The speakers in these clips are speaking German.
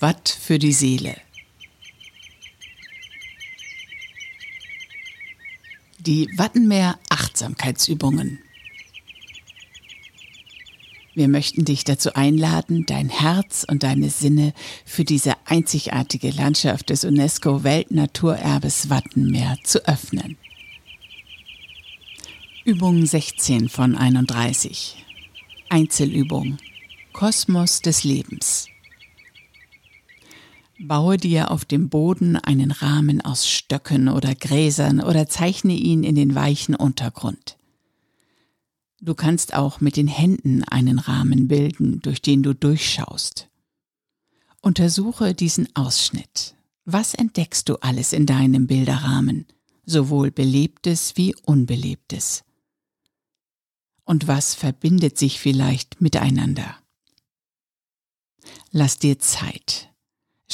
Watt für die Seele. Die Wattenmeer Achtsamkeitsübungen. Wir möchten dich dazu einladen, dein Herz und deine Sinne für diese einzigartige Landschaft des UNESCO Weltnaturerbes Wattenmeer zu öffnen. Übung 16 von 31. Einzelübung. Kosmos des Lebens. Baue dir auf dem Boden einen Rahmen aus Stöcken oder Gräsern oder zeichne ihn in den weichen Untergrund. Du kannst auch mit den Händen einen Rahmen bilden, durch den du durchschaust. Untersuche diesen Ausschnitt. Was entdeckst du alles in deinem Bilderrahmen, sowohl belebtes wie unbelebtes? Und was verbindet sich vielleicht miteinander? Lass dir Zeit.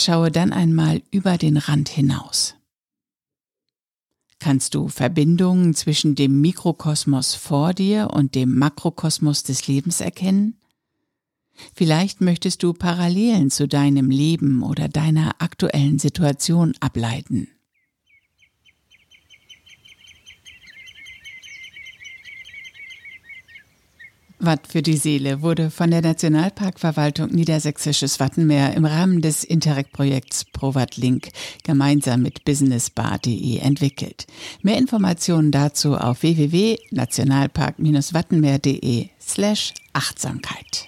Schaue dann einmal über den Rand hinaus. Kannst du Verbindungen zwischen dem Mikrokosmos vor dir und dem Makrokosmos des Lebens erkennen? Vielleicht möchtest du Parallelen zu deinem Leben oder deiner aktuellen Situation ableiten. Watt für die Seele wurde von der Nationalparkverwaltung Niedersächsisches Wattenmeer im Rahmen des Interreg-Projekts ProWatt Link gemeinsam mit businessbar.de entwickelt. Mehr Informationen dazu auf www.nationalpark-wattenmeer.de slash Achtsamkeit.